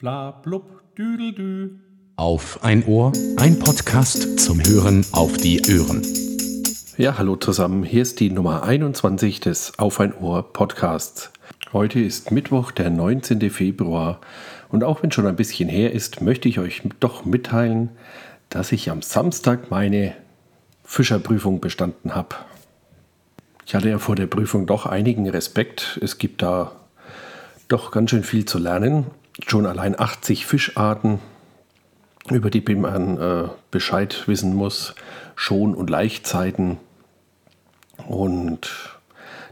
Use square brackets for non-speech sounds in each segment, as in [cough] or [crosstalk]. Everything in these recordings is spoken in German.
Bla blub düdeldü. Auf ein Ohr, ein Podcast zum Hören auf die Ohren. Ja, hallo zusammen. Hier ist die Nummer 21 des Auf ein Ohr Podcasts. Heute ist Mittwoch, der 19. Februar. Und auch wenn schon ein bisschen her ist, möchte ich euch doch mitteilen, dass ich am Samstag meine Fischerprüfung bestanden habe. Ich hatte ja vor der Prüfung doch einigen Respekt. Es gibt da doch ganz schön viel zu lernen. Schon allein 80 Fischarten, über die man äh, Bescheid wissen muss. Schon- und Laichzeiten. Und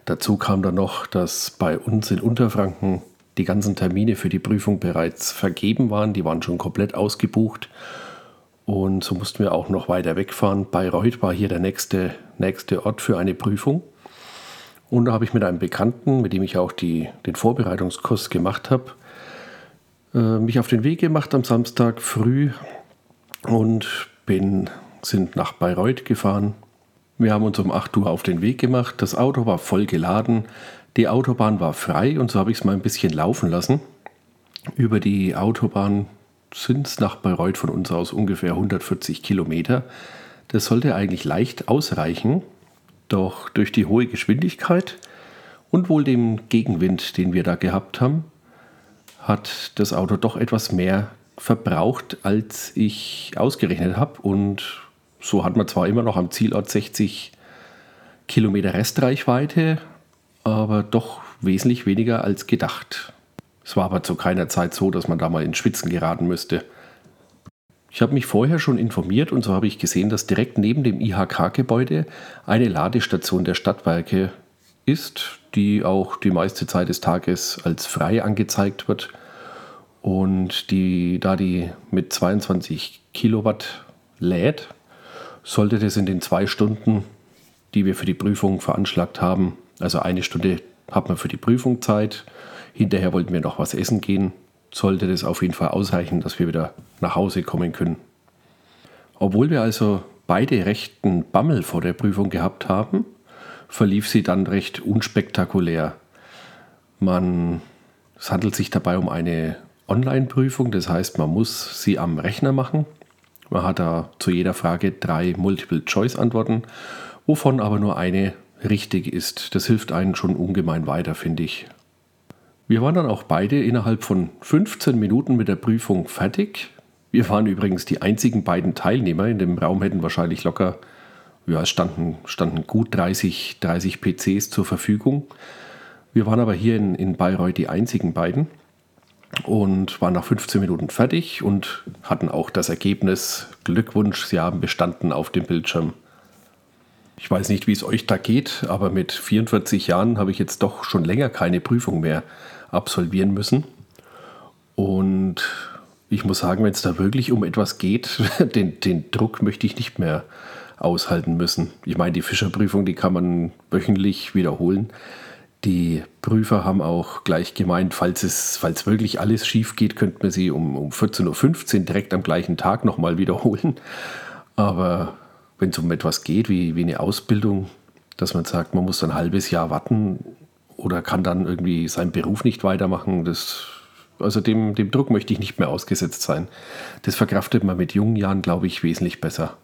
dazu kam dann noch, dass bei uns in Unterfranken die ganzen Termine für die Prüfung bereits vergeben waren. Die waren schon komplett ausgebucht. Und so mussten wir auch noch weiter wegfahren. Bayreuth war hier der nächste, nächste Ort für eine Prüfung. Und da habe ich mit einem Bekannten, mit dem ich auch die, den Vorbereitungskurs gemacht habe, äh, mich auf den Weg gemacht am Samstag früh und bin, sind nach Bayreuth gefahren. Wir haben uns um 8 Uhr auf den Weg gemacht. Das Auto war voll geladen. Die Autobahn war frei und so habe ich es mal ein bisschen laufen lassen. Über die Autobahn sind es nach Bayreuth von uns aus ungefähr 140 Kilometer. Das sollte eigentlich leicht ausreichen, doch durch die hohe Geschwindigkeit und wohl dem Gegenwind, den wir da gehabt haben, hat das Auto doch etwas mehr verbraucht, als ich ausgerechnet habe. Und so hat man zwar immer noch am Zielort 60 Kilometer Restreichweite, aber doch wesentlich weniger als gedacht. Es war aber zu keiner Zeit so, dass man da mal in Schwitzen geraten müsste. Ich habe mich vorher schon informiert und so habe ich gesehen, dass direkt neben dem IHK-Gebäude eine Ladestation der Stadtwerke ist, die auch die meiste Zeit des Tages als frei angezeigt wird und die, da die mit 22 Kilowatt lädt, sollte das in den zwei Stunden, die wir für die Prüfung veranschlagt haben, also eine Stunde hat man für die Prüfung Zeit, hinterher wollten wir noch was essen gehen, sollte das auf jeden Fall ausreichen, dass wir wieder nach Hause kommen können. Obwohl wir also beide rechten Bammel vor der Prüfung gehabt haben, verlief sie dann recht unspektakulär. Man, es handelt sich dabei um eine Online-Prüfung, das heißt, man muss sie am Rechner machen. Man hat da zu jeder Frage drei Multiple-Choice-Antworten, wovon aber nur eine richtig ist. Das hilft einen schon ungemein weiter, finde ich. Wir waren dann auch beide innerhalb von 15 Minuten mit der Prüfung fertig. Wir waren übrigens die einzigen beiden Teilnehmer. In dem Raum hätten wahrscheinlich locker, ja, es standen, standen gut 30, 30 PCs zur Verfügung. Wir waren aber hier in, in Bayreuth die einzigen beiden und waren nach 15 Minuten fertig und hatten auch das Ergebnis Glückwunsch, Sie haben bestanden auf dem Bildschirm. Ich weiß nicht, wie es euch da geht, aber mit 44 Jahren habe ich jetzt doch schon länger keine Prüfung mehr absolvieren müssen. Und ich muss sagen, wenn es da wirklich um etwas geht, [laughs] den, den Druck möchte ich nicht mehr aushalten müssen. Ich meine, die Fischerprüfung, die kann man wöchentlich wiederholen. Die Prüfer haben auch gleich gemeint, falls es falls wirklich alles schief geht, könnte man sie um, um 14.15 Uhr direkt am gleichen Tag nochmal wiederholen. Aber wenn es um etwas geht, wie, wie eine Ausbildung, dass man sagt, man muss ein halbes Jahr warten oder kann dann irgendwie seinen Beruf nicht weitermachen, das, also dem, dem Druck möchte ich nicht mehr ausgesetzt sein. Das verkraftet man mit jungen Jahren, glaube ich, wesentlich besser.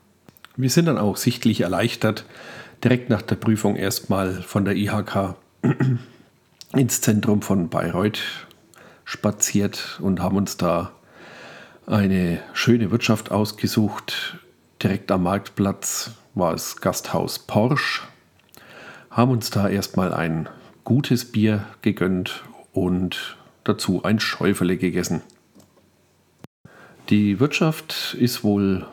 Wir sind dann auch sichtlich erleichtert, direkt nach der Prüfung erstmal von der IHK [clears throat] ins Zentrum von Bayreuth spaziert und haben uns da eine schöne Wirtschaft ausgesucht. Direkt am Marktplatz war es Gasthaus Porsche. Haben uns da erstmal ein gutes Bier gegönnt und dazu ein Schäufele gegessen. Die Wirtschaft ist wohl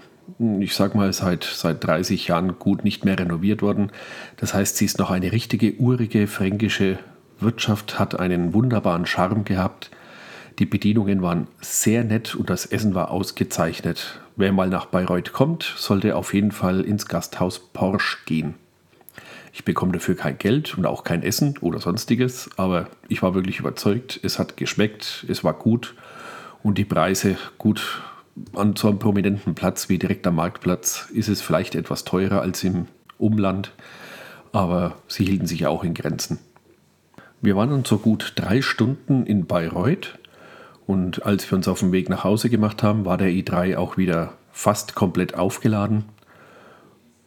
ich sag mal, seit, seit 30 Jahren gut nicht mehr renoviert worden. Das heißt, sie ist noch eine richtige urige fränkische Wirtschaft, hat einen wunderbaren Charme gehabt. Die Bedienungen waren sehr nett und das Essen war ausgezeichnet. Wer mal nach Bayreuth kommt, sollte auf jeden Fall ins Gasthaus Porsche gehen. Ich bekomme dafür kein Geld und auch kein Essen oder sonstiges, aber ich war wirklich überzeugt, es hat geschmeckt, es war gut und die Preise gut an so einem prominenten Platz wie direkt am Marktplatz ist es vielleicht etwas teurer als im Umland, aber sie hielten sich auch in Grenzen. Wir waren dann so gut drei Stunden in Bayreuth Und als wir uns auf den Weg nach Hause gemacht haben, war der i3 auch wieder fast komplett aufgeladen.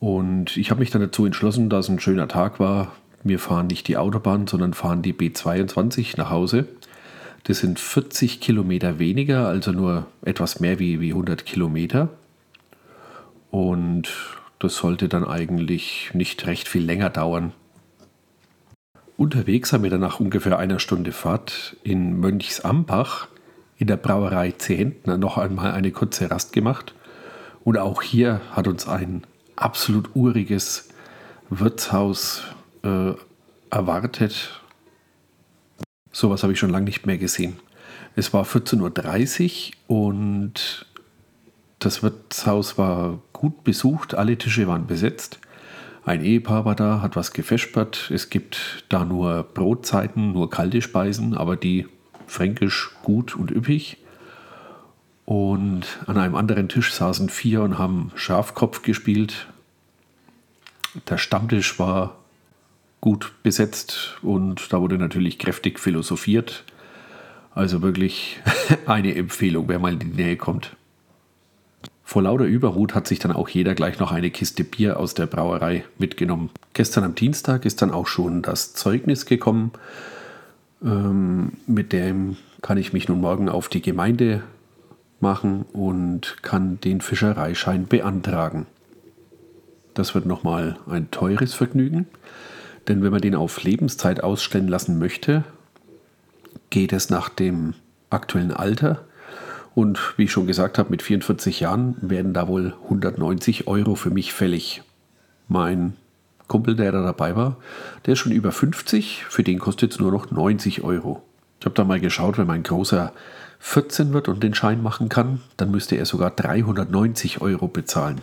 Und ich habe mich dann dazu entschlossen, da es ein schöner Tag war, wir fahren nicht die Autobahn, sondern fahren die B22 nach Hause. Das sind 40 Kilometer weniger, also nur etwas mehr wie, wie 100 Kilometer. Und das sollte dann eigentlich nicht recht viel länger dauern. Unterwegs haben wir dann nach ungefähr einer Stunde Fahrt in Mönchsambach in der Brauerei Zehntner noch einmal eine kurze Rast gemacht. Und auch hier hat uns ein absolut uriges Wirtshaus äh, erwartet. Sowas habe ich schon lange nicht mehr gesehen. Es war 14.30 Uhr und das Wirtshaus war gut besucht, alle Tische waren besetzt. Ein Ehepaar war da, hat was gefespert. Es gibt da nur Brotzeiten, nur kalte Speisen, aber die fränkisch gut und üppig. Und an einem anderen Tisch saßen vier und haben Schafkopf gespielt. Der Stammtisch war gut besetzt und da wurde natürlich kräftig philosophiert. Also wirklich [laughs] eine Empfehlung, wer mal in die Nähe kommt. Vor lauter Überhut hat sich dann auch jeder gleich noch eine Kiste Bier aus der Brauerei mitgenommen. Gestern am Dienstag ist dann auch schon das Zeugnis gekommen. Ähm, mit dem kann ich mich nun morgen auf die Gemeinde machen und kann den Fischereischein beantragen. Das wird nochmal ein teures Vergnügen. Denn wenn man den auf Lebenszeit ausstellen lassen möchte, geht es nach dem aktuellen Alter. Und wie ich schon gesagt habe, mit 44 Jahren werden da wohl 190 Euro für mich fällig. Mein Kumpel, der da dabei war, der ist schon über 50, für den kostet es nur noch 90 Euro. Ich habe da mal geschaut, wenn mein Großer 14 wird und den Schein machen kann, dann müsste er sogar 390 Euro bezahlen.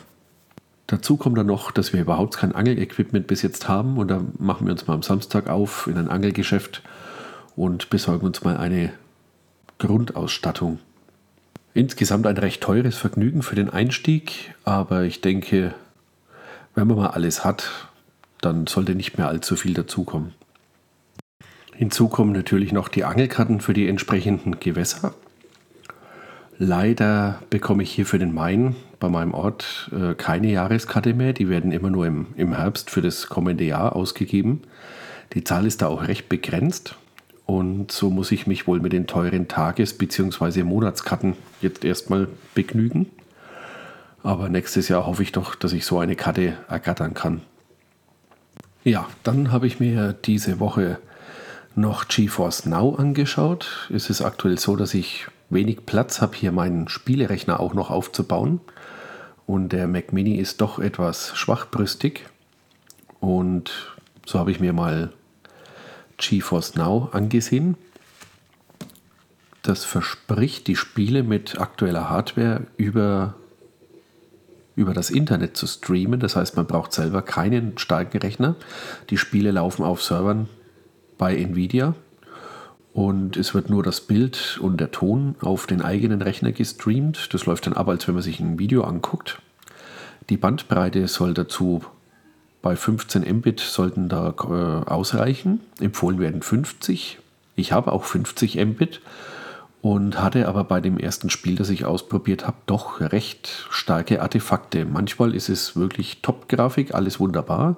Dazu kommt dann noch, dass wir überhaupt kein Angelequipment bis jetzt haben und da machen wir uns mal am Samstag auf in ein Angelgeschäft und besorgen uns mal eine Grundausstattung. Insgesamt ein recht teures Vergnügen für den Einstieg, aber ich denke, wenn man mal alles hat, dann sollte nicht mehr allzu viel dazukommen. Hinzu kommen natürlich noch die Angelkarten für die entsprechenden Gewässer. Leider bekomme ich hier für den Main bei meinem Ort äh, keine Jahreskarte mehr. Die werden immer nur im, im Herbst für das kommende Jahr ausgegeben. Die Zahl ist da auch recht begrenzt. Und so muss ich mich wohl mit den teuren Tages- bzw. Monatskarten jetzt erstmal begnügen. Aber nächstes Jahr hoffe ich doch, dass ich so eine Karte ergattern kann. Ja, dann habe ich mir diese Woche noch GeForce Now angeschaut. Es ist aktuell so, dass ich wenig Platz habe, hier meinen Spielerechner auch noch aufzubauen. Und der Mac Mini ist doch etwas schwachbrüstig. Und so habe ich mir mal GeForce Now angesehen. Das verspricht, die Spiele mit aktueller Hardware über, über das Internet zu streamen. Das heißt, man braucht selber keinen starken Rechner. Die Spiele laufen auf Servern bei Nvidia und es wird nur das Bild und der Ton auf den eigenen Rechner gestreamt. Das läuft dann ab, als wenn man sich ein Video anguckt. Die Bandbreite soll dazu bei 15 Mbit sollten da äh, ausreichen. Empfohlen werden 50. Ich habe auch 50 Mbit und hatte aber bei dem ersten Spiel, das ich ausprobiert habe, doch recht starke Artefakte. Manchmal ist es wirklich Top-Grafik, alles wunderbar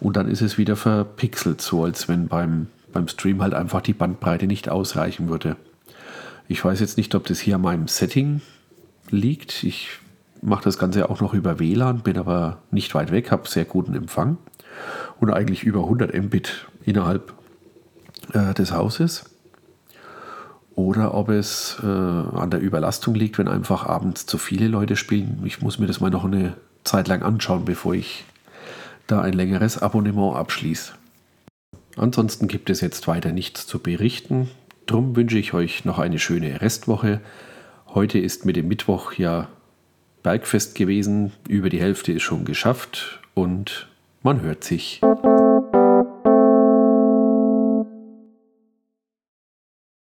und dann ist es wieder verpixelt, so als wenn beim beim Stream halt einfach die Bandbreite nicht ausreichen würde. Ich weiß jetzt nicht, ob das hier an meinem Setting liegt. Ich mache das Ganze auch noch über WLAN, bin aber nicht weit weg, habe sehr guten Empfang und eigentlich über 100 Mbit innerhalb äh, des Hauses. Oder ob es äh, an der Überlastung liegt, wenn einfach abends zu viele Leute spielen. Ich muss mir das mal noch eine Zeit lang anschauen, bevor ich da ein längeres Abonnement abschließe. Ansonsten gibt es jetzt weiter nichts zu berichten. Drum wünsche ich euch noch eine schöne Restwoche. Heute ist mit dem Mittwoch ja Bergfest gewesen. Über die Hälfte ist schon geschafft und man hört sich.